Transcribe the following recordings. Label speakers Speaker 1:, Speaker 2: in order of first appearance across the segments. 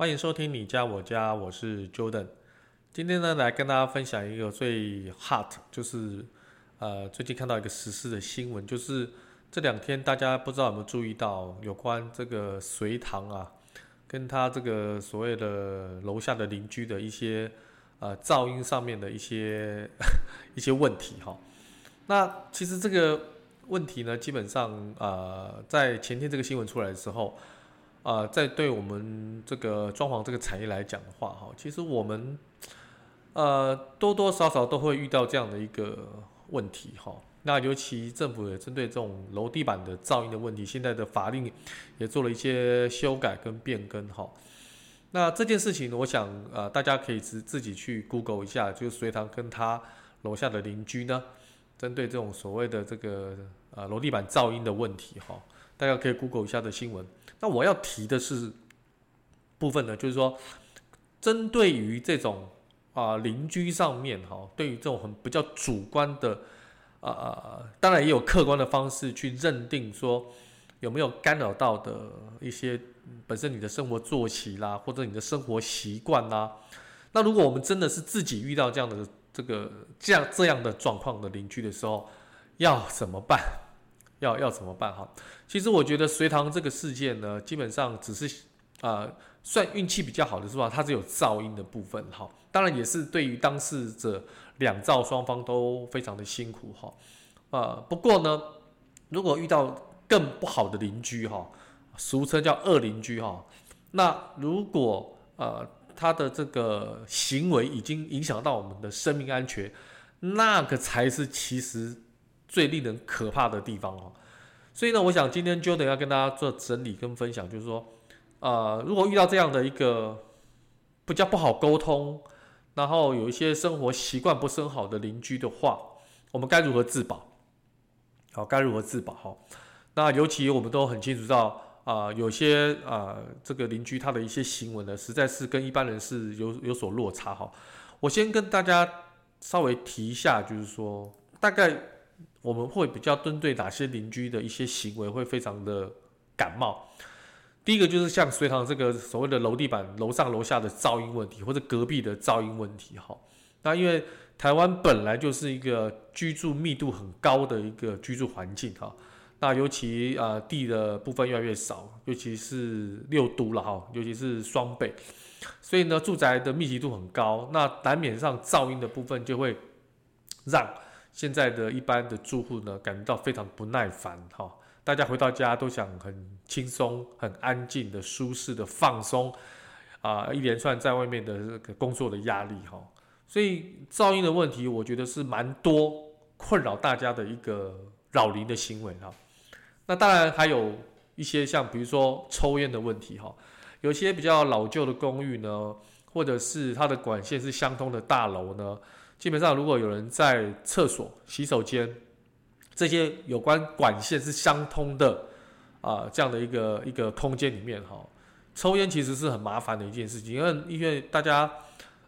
Speaker 1: 欢迎收听你家我家，我是 Jordan。今天呢，来跟大家分享一个最 hot，就是呃，最近看到一个时事的新闻，就是这两天大家不知道有没有注意到，有关这个隋唐啊，跟他这个所谓的楼下的邻居的一些呃噪音上面的一些 一些问题哈。那其实这个问题呢，基本上呃，在前天这个新闻出来的时候。啊、在对我们这个装潢这个产业来讲的话，哈，其实我们呃多多少少都会遇到这样的一个问题，哈。那尤其政府也针对这种楼地板的噪音的问题，现在的法令也做了一些修改跟变更，哈。那这件事情，我想呃大家可以自自己去 Google 一下，就是隋唐跟他楼下的邻居呢，针对这种所谓的这个呃楼地板噪音的问题，哈。大家可以 Google 一下的新闻。那我要提的是部分呢，就是说，针对于这种啊邻居上面哈，对于这种很比较主观的啊，当然也有客观的方式去认定说有没有干扰到的一些本身你的生活作息啦，或者你的生活习惯啦。那如果我们真的是自己遇到这样的这个这样这样的状况的邻居的时候，要怎么办？要要怎么办哈？其实我觉得隋唐这个事件呢，基本上只是啊、算运气比较好的是吧？它只有噪音的部分哈，当然也是对于当事者两造双方都非常的辛苦哈。啊、不过呢，如果遇到更不好的邻居哈，俗称叫恶邻居哈，那如果呃他的这个行为已经影响到我们的生命安全，那个才是其实。最令人可怕的地方哦，所以呢，我想今天 Jordan 要跟大家做整理跟分享，就是说，呃，如果遇到这样的一个比较不好沟通，然后有一些生活习惯不是很好的邻居的话，我们该如何自保？好，该如何自保？哈，那尤其我们都很清楚到，啊、有些啊、呃，这个邻居他的一些行为呢，实在是跟一般人是有有所落差哈。我先跟大家稍微提一下，就是说，大概。我们会比较针对哪些邻居的一些行为会非常的感冒。第一个就是像隋唐这个所谓的楼地板楼上楼下的噪音问题，或者隔壁的噪音问题，哈。那因为台湾本来就是一个居住密度很高的一个居住环境，哈。那尤其啊地的部分越来越少，尤其是六都了，哈，尤其是双北，所以呢住宅的密集度很高，那难免上噪音的部分就会让。现在的一般的住户呢，感觉到非常不耐烦哈，大家回到家都想很轻松、很安静的、舒适的放松啊，一连串在外面的这个工作的压力哈，所以噪音的问题，我觉得是蛮多困扰大家的一个扰邻的行为哈。那当然还有一些像比如说抽烟的问题哈，有些比较老旧的公寓呢，或者是它的管线是相通的大楼呢。基本上，如果有人在厕所、洗手间这些有关管线是相通的啊，这样的一个一个空间里面哈，抽烟其实是很麻烦的一件事情，因为因为大家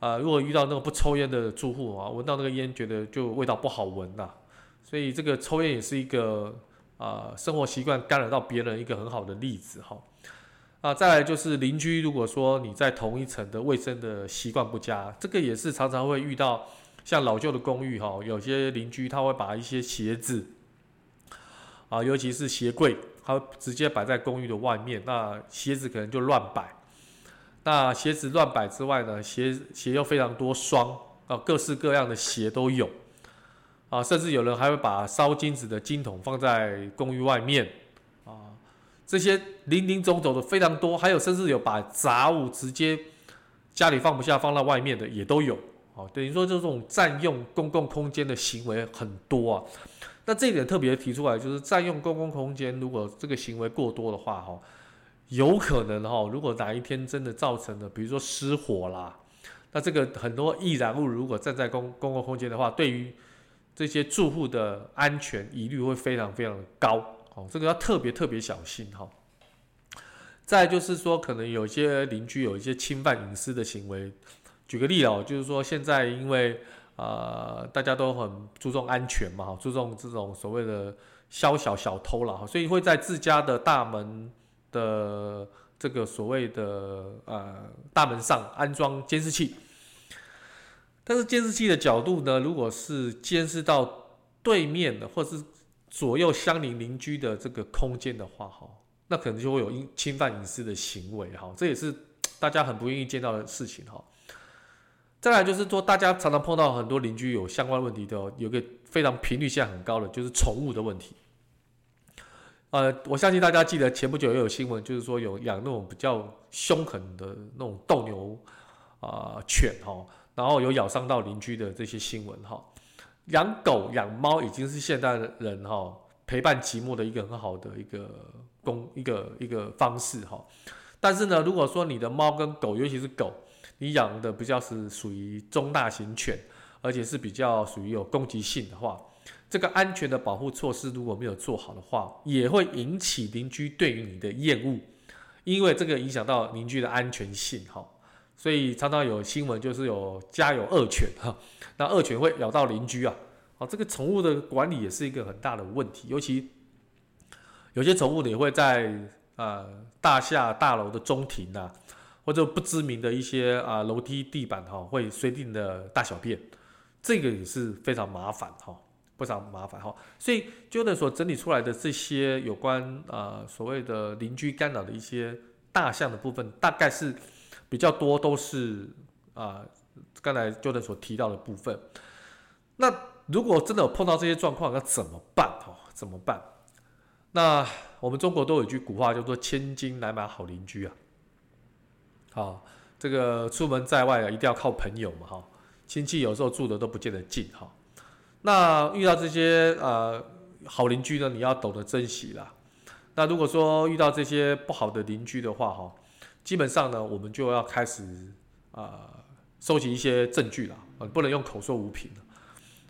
Speaker 1: 啊，如果遇到那个不抽烟的住户啊，闻到那个烟觉得就味道不好闻呐，所以这个抽烟也是一个啊生活习惯干扰到别人一个很好的例子哈。啊，再来就是邻居，如果说你在同一层的卫生的习惯不佳，这个也是常常会遇到。像老旧的公寓哈，有些邻居他会把一些鞋子啊，尤其是鞋柜，他直接摆在公寓的外面，那鞋子可能就乱摆。那鞋子乱摆之外呢，鞋鞋又非常多双啊，各式各样的鞋都有啊，甚至有人还会把烧金子的金桶放在公寓外面啊，这些林林总总的非常多，还有甚至有把杂物直接家里放不下放到外面的也都有。哦，等于说就这种占用公共空间的行为很多啊。那这一点特别提出来，就是占用公共空间，如果这个行为过多的话，哈，有可能哈，如果哪一天真的造成了，比如说失火啦，那这个很多易燃物如果站在公公共空间的话，对于这些住户的安全疑虑会非常非常的高，哦，这个要特别特别小心哈。再就是说，可能有些邻居有一些侵犯隐私的行为，举个例哦，就是说现在因为呃大家都很注重安全嘛，注重这种所谓的宵小小偷啦，所以会在自家的大门的这个所谓的呃大门上安装监视器。但是监视器的角度呢，如果是监视到对面的或是左右相邻邻居的这个空间的话，哈，那可能就会有侵犯隐私的行为，哈，这也是大家很不愿意见到的事情，哈。再来就是说，大家常常碰到很多邻居有相关问题的，有个非常频率现在很高的，就是宠物的问题。呃，我相信大家记得前不久也有新闻，就是说有养那种比较凶狠的那种斗牛啊、犬，哈。然后有咬伤到邻居的这些新闻哈，养狗养猫已经是现代人哈陪伴寂寞的一个很好的一个工一个一个方式哈。但是呢，如果说你的猫跟狗，尤其是狗，你养的比较是属于中大型犬，而且是比较属于有攻击性的话，这个安全的保护措施如果没有做好的话，也会引起邻居对于你的厌恶，因为这个影响到邻居的安全性哈。所以常常有新闻，就是有家有恶犬哈，那恶犬会咬到邻居啊，啊，这个宠物的管理也是一个很大的问题，尤其有些宠物你会在呃大厦大楼的中庭啊，或者不知名的一些啊楼梯地板哈，会随地的大小便，这个也是非常麻烦哈，非常麻烦哈。所以 Jordan 所整理出来的这些有关啊所谓的邻居干扰的一些大项的部分，大概是。比较多都是啊，刚才 Jordan 所提到的部分。那如果真的有碰到这些状况，那怎么办？哦，怎么办？那我们中国都有一句古话叫做“千金难买好邻居”啊。好，这个出门在外啊，一定要靠朋友嘛，哈。亲戚有时候住的都不见得近，哈。那遇到这些呃好邻居呢，你要懂得珍惜啦。那如果说遇到这些不好的邻居的话，哈。基本上呢，我们就要开始啊，收集一些证据了，不能用口说无凭。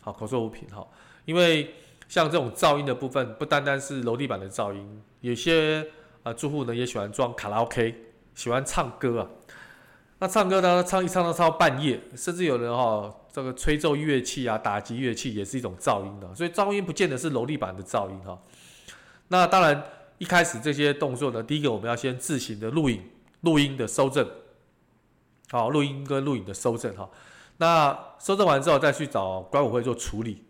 Speaker 1: 好，口说无凭哈，因为像这种噪音的部分，不单单是楼地板的噪音，有些啊住户呢也喜欢装卡拉 OK，喜欢唱歌啊。那唱歌呢，唱一唱到唱到半夜，甚至有人哈这个吹奏乐器啊，打击乐器也是一种噪音的。所以噪音不见得是楼地板的噪音哈。那当然一开始这些动作呢，第一个我们要先自行的录影。录音的搜证，好，录音跟录影的搜证哈。那搜证完之后，再去找管委会做处理。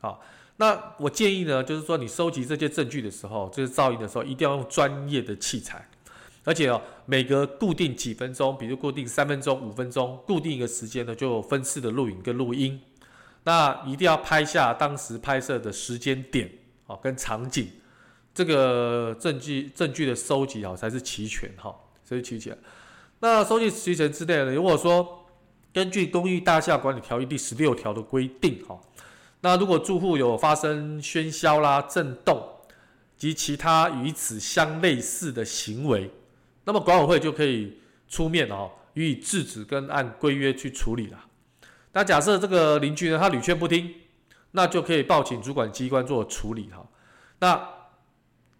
Speaker 1: 好，那我建议呢，就是说你收集这些证据的时候，就是噪音的时候，一定要用专业的器材，而且哦，每隔固定几分钟，比如固定三分钟、五分钟，固定一个时间呢，就有分次的录影跟录音。那一定要拍下当时拍摄的时间点，好，跟场景，这个证据证据的收集好才是齐全哈。所以齐全，那收集齐全之内呢，如果说根据《公寓大厦管理条例》第十六条的规定，哈，那如果住户有发生喧嚣啦、震动及其他与此相类似的行为，那么管委会就可以出面哦，予以制止跟按规约去处理了。那假设这个邻居呢，他屡劝不听，那就可以报请主管机关做处理哈。那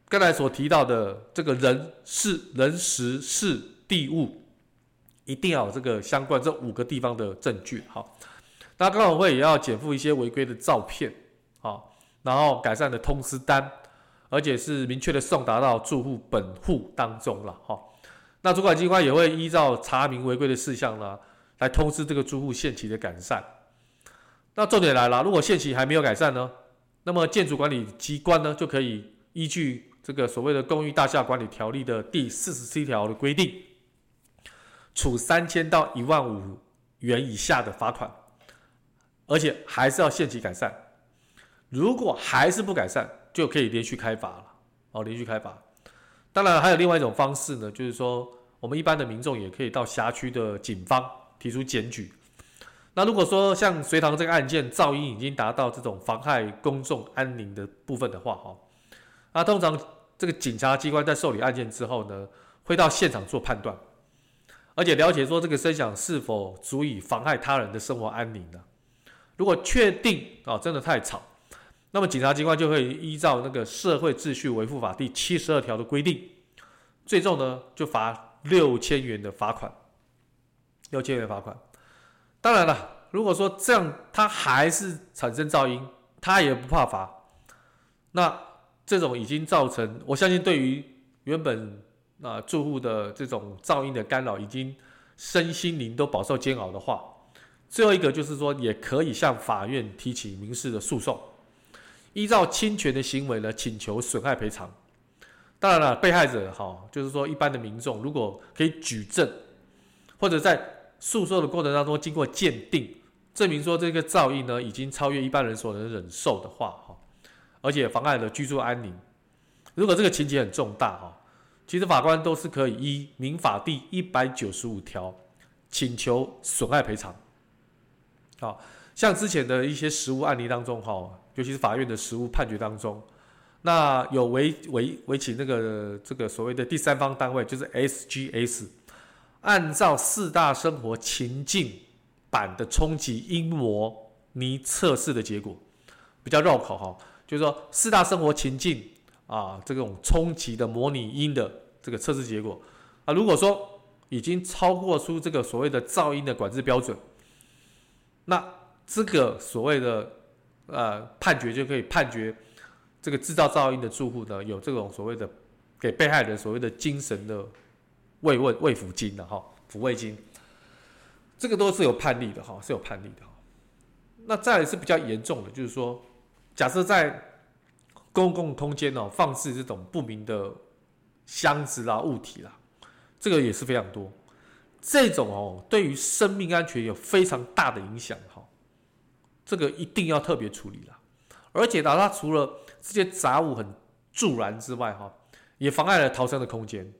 Speaker 1: 刚才所提到的这个人事、人时事地物，一定要有这个相关这五个地方的证据。哈，那管委会也要检附一些违规的照片，啊，然后改善的通知单，而且是明确的送达到住户本户当中了。好，那主管机关也会依照查明违规的事项呢，来通知这个租户限期的改善。那重点来了，如果限期还没有改善呢，那么建筑管理机关呢就可以依据。这个所谓的《公寓大厦管理条例》的第四十七条的规定，处三千到一万五元以下的罚款，而且还是要限期改善。如果还是不改善，就可以连续开罚了。哦，连续开罚。当然，还有另外一种方式呢，就是说，我们一般的民众也可以到辖区的警方提出检举。那如果说像隋唐这个案件，噪音已经达到这种妨害公众安宁的部分的话，哈。那通常这个警察机关在受理案件之后呢，会到现场做判断，而且了解说这个声响是否足以妨害他人的生活安宁呢？如果确定啊，真的太吵，那么警察机关就会依照那个《社会秩序维护法》第七十二条的规定，最重呢就罚六千元的罚款。六千元罚款。当然了，如果说这样他还是产生噪音，他也不怕罚。那这种已经造成，我相信对于原本啊、住户的这种噪音的干扰，已经身心灵都饱受煎熬的话，最后一个就是说，也可以向法院提起民事的诉讼，依照侵权的行为呢，请求损害赔偿。当然了，被害者哈，就是说一般的民众，如果可以举证，或者在诉讼的过程当中经过鉴定，证明说这个噪音呢已经超越一般人所能忍受的话，哈。而且妨碍了居住安宁。如果这个情节很重大哈，其实法官都是可以依民法第一百九十五条请求损害赔偿。好，像之前的一些实务案例当中哈，尤其是法院的实务判决当中，那有违违违请那个这个所谓的第三方单位，就是 SGS，按照四大生活情境版的冲击音模拟测试的结果，比较绕口哈。就是说，四大生活情境啊，这种冲击的模拟音的这个测试结果啊，如果说已经超过出这个所谓的噪音的管制标准，那这个所谓的呃判决就可以判决这个制造噪音的住户呢，有这种所谓的给被害人所谓的精神的慰问慰抚金的哈抚慰金，这个都是有判例的哈，是有判例的。那再来是比较严重的，就是说。假设在公共空间哦放置这种不明的箱子啦、物体啦，这个也是非常多。这种哦对于生命安全有非常大的影响，这个一定要特别处理啦。而且呢，它除了这些杂物很助燃之外哈，也妨碍了逃生的空间。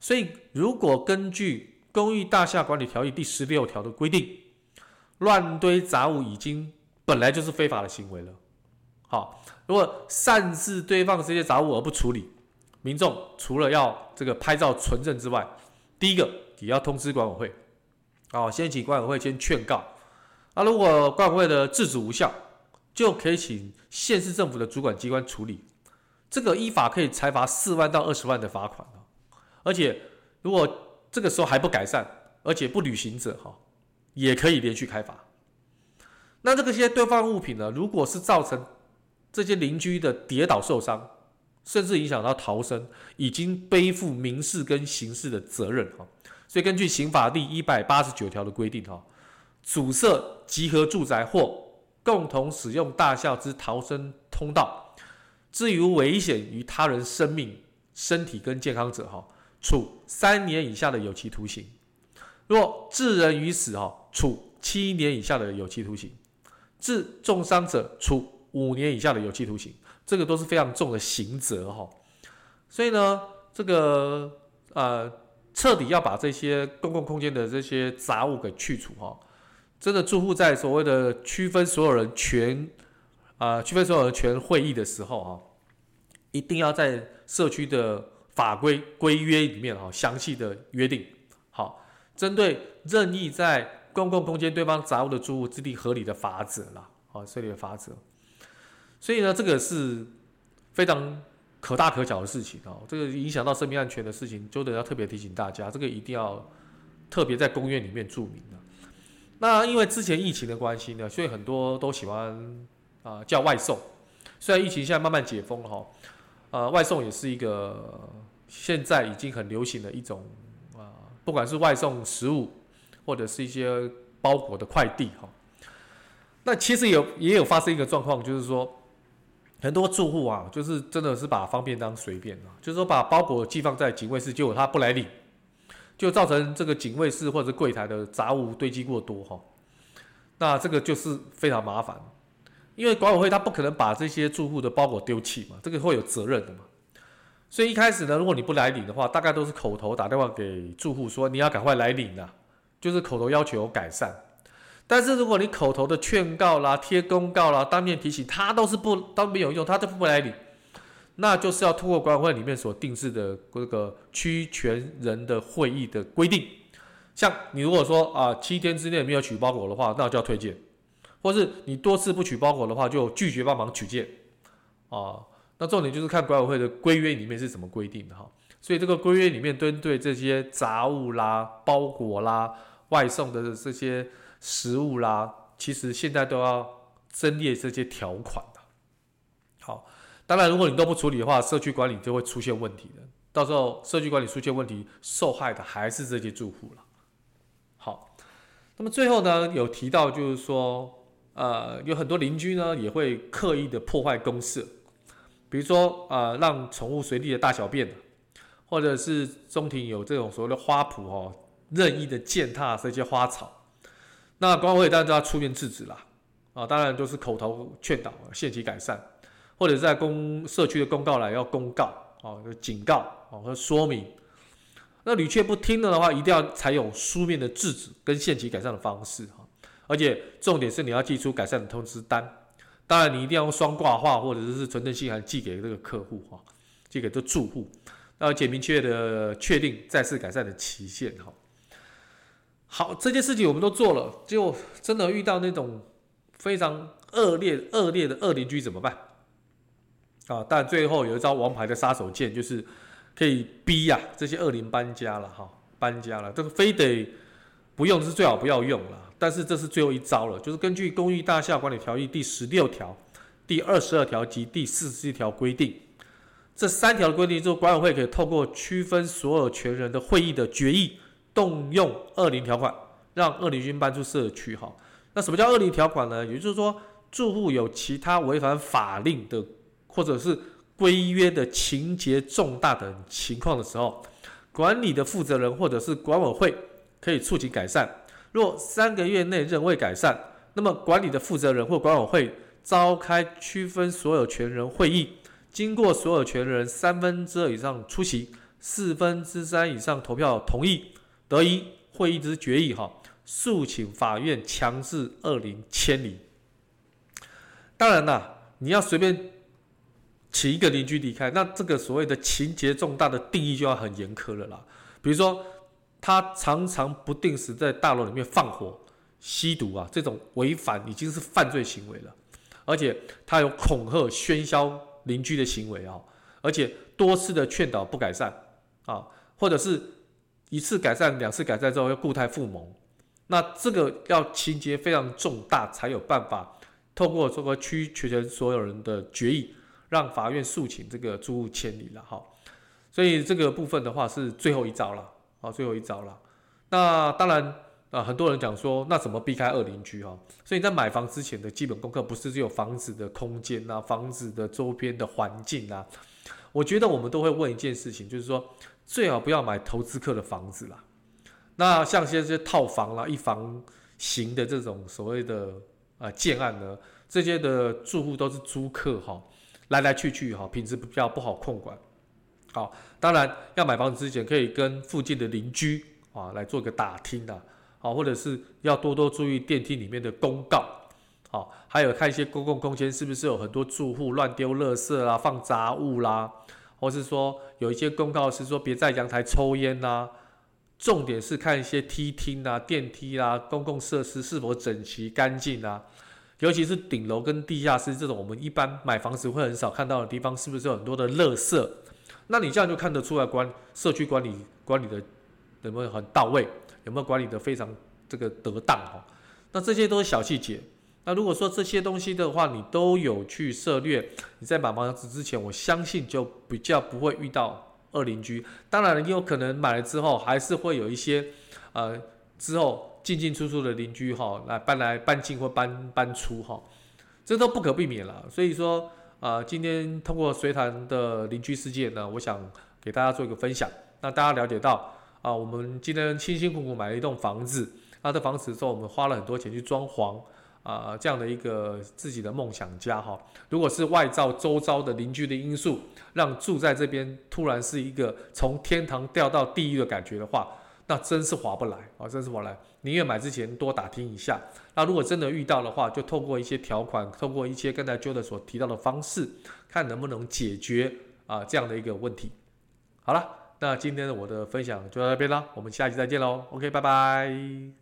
Speaker 1: 所以，如果根据《公寓大厦管理条例》第十六条的规定，乱堆杂物已经本来就是非法的行为了。好，如果擅自堆放这些杂物而不处理，民众除了要这个拍照存证之外，第一个也要通知管委会，好，先请管委会先劝告。那如果管委会的制止无效，就可以请县市政府的主管机关处理，这个依法可以裁罚四万到二十万的罚款。而且如果这个时候还不改善，而且不履行者哈，也可以连续开罚。那这个些堆放物品呢，如果是造成这些邻居的跌倒受伤，甚至影响到逃生，已经背负民事跟刑事的责任哈。所以根据刑法第一百八十九条的规定哈，阻塞集合住宅或共同使用大厦之逃生通道，至于危险于他人生命、身体跟健康者哈，处三年以下的有期徒刑；若致人于死哈，处七年以下的有期徒刑；致重伤者处。五年以下的有期徒刑，这个都是非常重的刑责哈。所以呢，这个呃，彻底要把这些公共空间的这些杂物给去除哈。真的住户在所谓的区分所有人权啊、区分所有人权会议的时候啊，一定要在社区的法规规约里面哈，详细的约定好，针对任意在公共空间堆放杂物的住户制定合理的法则啦，啊，设立的法则。所以呢，这个是非常可大可小的事情哦。这个影响到生命安全的事情，就得要特别提醒大家，这个一定要特别在公约里面注明的。那因为之前疫情的关系呢，所以很多都喜欢啊、叫外送。虽然疫情现在慢慢解封了哈，呃，外送也是一个现在已经很流行的一种啊、不管是外送食物或者是一些包裹的快递哈。那其实有也有发生一个状况，就是说。很多住户啊，就是真的是把方便当随便啊，就是说把包裹寄放在警卫室，结果他不来领，就造成这个警卫室或者柜台的杂物堆积过多哈。那这个就是非常麻烦，因为管委会他不可能把这些住户的包裹丢弃嘛，这个会有责任的嘛。所以一开始呢，如果你不来领的话，大概都是口头打电话给住户说你要赶快来领啊，就是口头要求改善。但是如果你口头的劝告啦、贴公告啦、当面提醒，他都是不都没有用，他都不来领。那就是要通过管委会里面所定制的这个区权人的会议的规定。像你如果说啊七天之内没有取包裹的话，那就要推荐；或是你多次不取包裹的话，就拒绝帮忙取件。啊，那重点就是看管委会的规约里面是怎么规定的哈。所以这个规约里面针对这些杂物啦、包裹啦、外送的这些食物啦，其实现在都要增列这些条款。当然如果你都不处理的话，社区管理就会出现问题的。到时候社区管理出现问题，受害的还是这些住户了。好，那么最后呢，有提到就是说，呃，有很多邻居呢也会刻意的破坏公设，比如说呃，让宠物随地的大小便，或者是中庭有这种所谓的花圃哦，任意的践踏这些花草，那管委会当然就要出面制止啦，啊，当然都是口头劝导，限期改善，或者在公社区的公告栏要公告啊，警告啊和说明。那屡劝不听了的话，一定要采用书面的制止跟限期改善的方式哈，而且重点是你要寄出改善的通知单，当然你一定要用双挂号或者是传真信函寄给这个客户哈，寄给这住户，要简明确的确定再次改善的期限哈。好，这件事情我们都做了，就真的遇到那种非常恶劣恶劣的恶邻居怎么办？啊，但最后有一招王牌的杀手锏就是。可以逼呀、这些恶邻搬家了哈，搬家了，这个非得不用是最好不要用了。但是这是最后一招了，就是根据《公寓大厦管理条例》第十六条、第二十二条及第四十一条规定，这三条的规定，就管委会可以透过区分所有权人的会议的决议，动用恶邻条款，让恶邻军搬出社区哈。那什么叫恶邻条款呢？也就是说，住户有其他违反法令的，或者是规约的情节重大等情况的时候，管理的负责人或者是管委会可以促请改善。若三个月内仍未改善，那么管理的负责人或管委会召开区分所有权人会议，经过所有权人三分之二以上出席，四分之三以上投票同意，得一会议之决议，哈，诉请法院强制二零迁离。当然啦，你要随便。请一个邻居离开，那这个所谓的情节重大的定义就要很严苛了啦。比如说，他常常不定时在大楼里面放火、吸毒啊，这种违反已经是犯罪行为了。而且他有恐吓、喧嚣邻居的行为啊，而且多次的劝导不改善啊，或者是一次改善、两次改善之后又故态复萌，那这个要情节非常重大才有办法透过这个区权所有人的决议。让法院诉请这个租户迁离了哈，所以这个部分的话是最后一招了，啊，最后一招了。那当然啊，很多人讲说，那怎么避开二邻居哈？所以在买房之前的基本功课不是只有房子的空间啊，房子的周边的环境啊。我觉得我们都会问一件事情，就是说最好不要买投资客的房子啦。那像些这些套房啦、一房型的这种所谓的啊建案呢，这些的住户都是租客哈。来来去去哈，品质比较不好控管。好，当然要买房子之前，可以跟附近的邻居啊来做个打听的，好，或者是要多多注意电梯里面的公告，好，还有看一些公共空间是不是有很多住户乱丢垃圾啦、放杂物啦，或是说有一些公告是说别在阳台抽烟呐。重点是看一些梯厅啊、电梯啦、公共设施是否整齐干净啊。尤其是顶楼跟地下室这种我们一般买房子会很少看到的地方，是不是有很多的垃圾？那你这样就看得出来管社区管理管理的有没有很到位，有没有管理的非常这个得当哦？那这些都是小细节。那如果说这些东西的话，你都有去涉猎，你在买房子之前，我相信就比较不会遇到恶邻居。当然，你有可能买了之后，还是会有一些呃之后。进进出出的邻居哈，来搬来搬进或搬搬出哈，这都不可避免了。所以说啊、今天通过随谈的邻居事件呢，我想给大家做一个分享，那大家了解到啊、我们今天辛辛苦苦买了一栋房子，那这房子之后我们花了很多钱去装潢啊、这样的一个自己的梦想家哈。如果是外造周遭的邻居的因素，让住在这边突然是一个从天堂掉到地狱的感觉的话，那真是划不来啊，真是划不来。宁愿买之前多打听一下。那如果真的遇到的话，就透过一些条款，透过一些刚才 JODA 所提到的方式，看能不能解决啊这样的一个问题。好了，那今天的我的分享就到这边啦，我们下期再见喽。OK，拜拜。